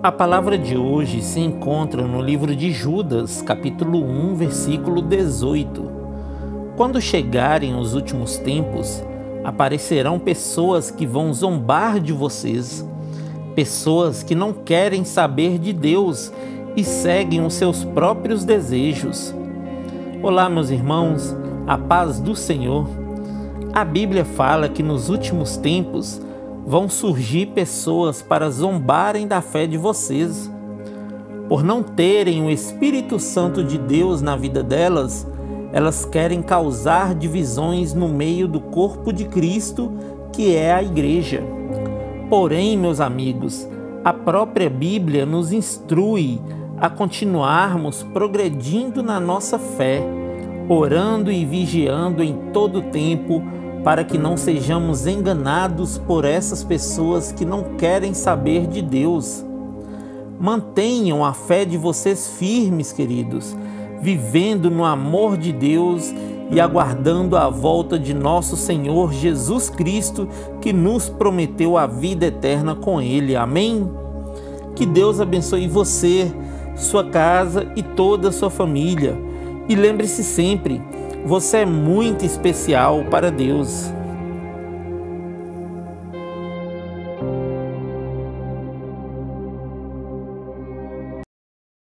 A palavra de hoje se encontra no livro de Judas, capítulo 1, versículo 18. Quando chegarem os últimos tempos, aparecerão pessoas que vão zombar de vocês, pessoas que não querem saber de Deus e seguem os seus próprios desejos. Olá, meus irmãos, a paz do Senhor. A Bíblia fala que nos últimos tempos vão surgir pessoas para zombarem da fé de vocês. Por não terem o Espírito Santo de Deus na vida delas, elas querem causar divisões no meio do corpo de Cristo, que é a Igreja. Porém, meus amigos, a própria Bíblia nos instrui a continuarmos progredindo na nossa fé, orando e vigiando em todo tempo para que não sejamos enganados por essas pessoas que não querem saber de Deus. Mantenham a fé de vocês firmes, queridos, vivendo no amor de Deus e aguardando a volta de nosso Senhor Jesus Cristo, que nos prometeu a vida eterna com Ele. Amém? Que Deus abençoe você, sua casa e toda a sua família. E lembre-se sempre, você é muito especial para Deus.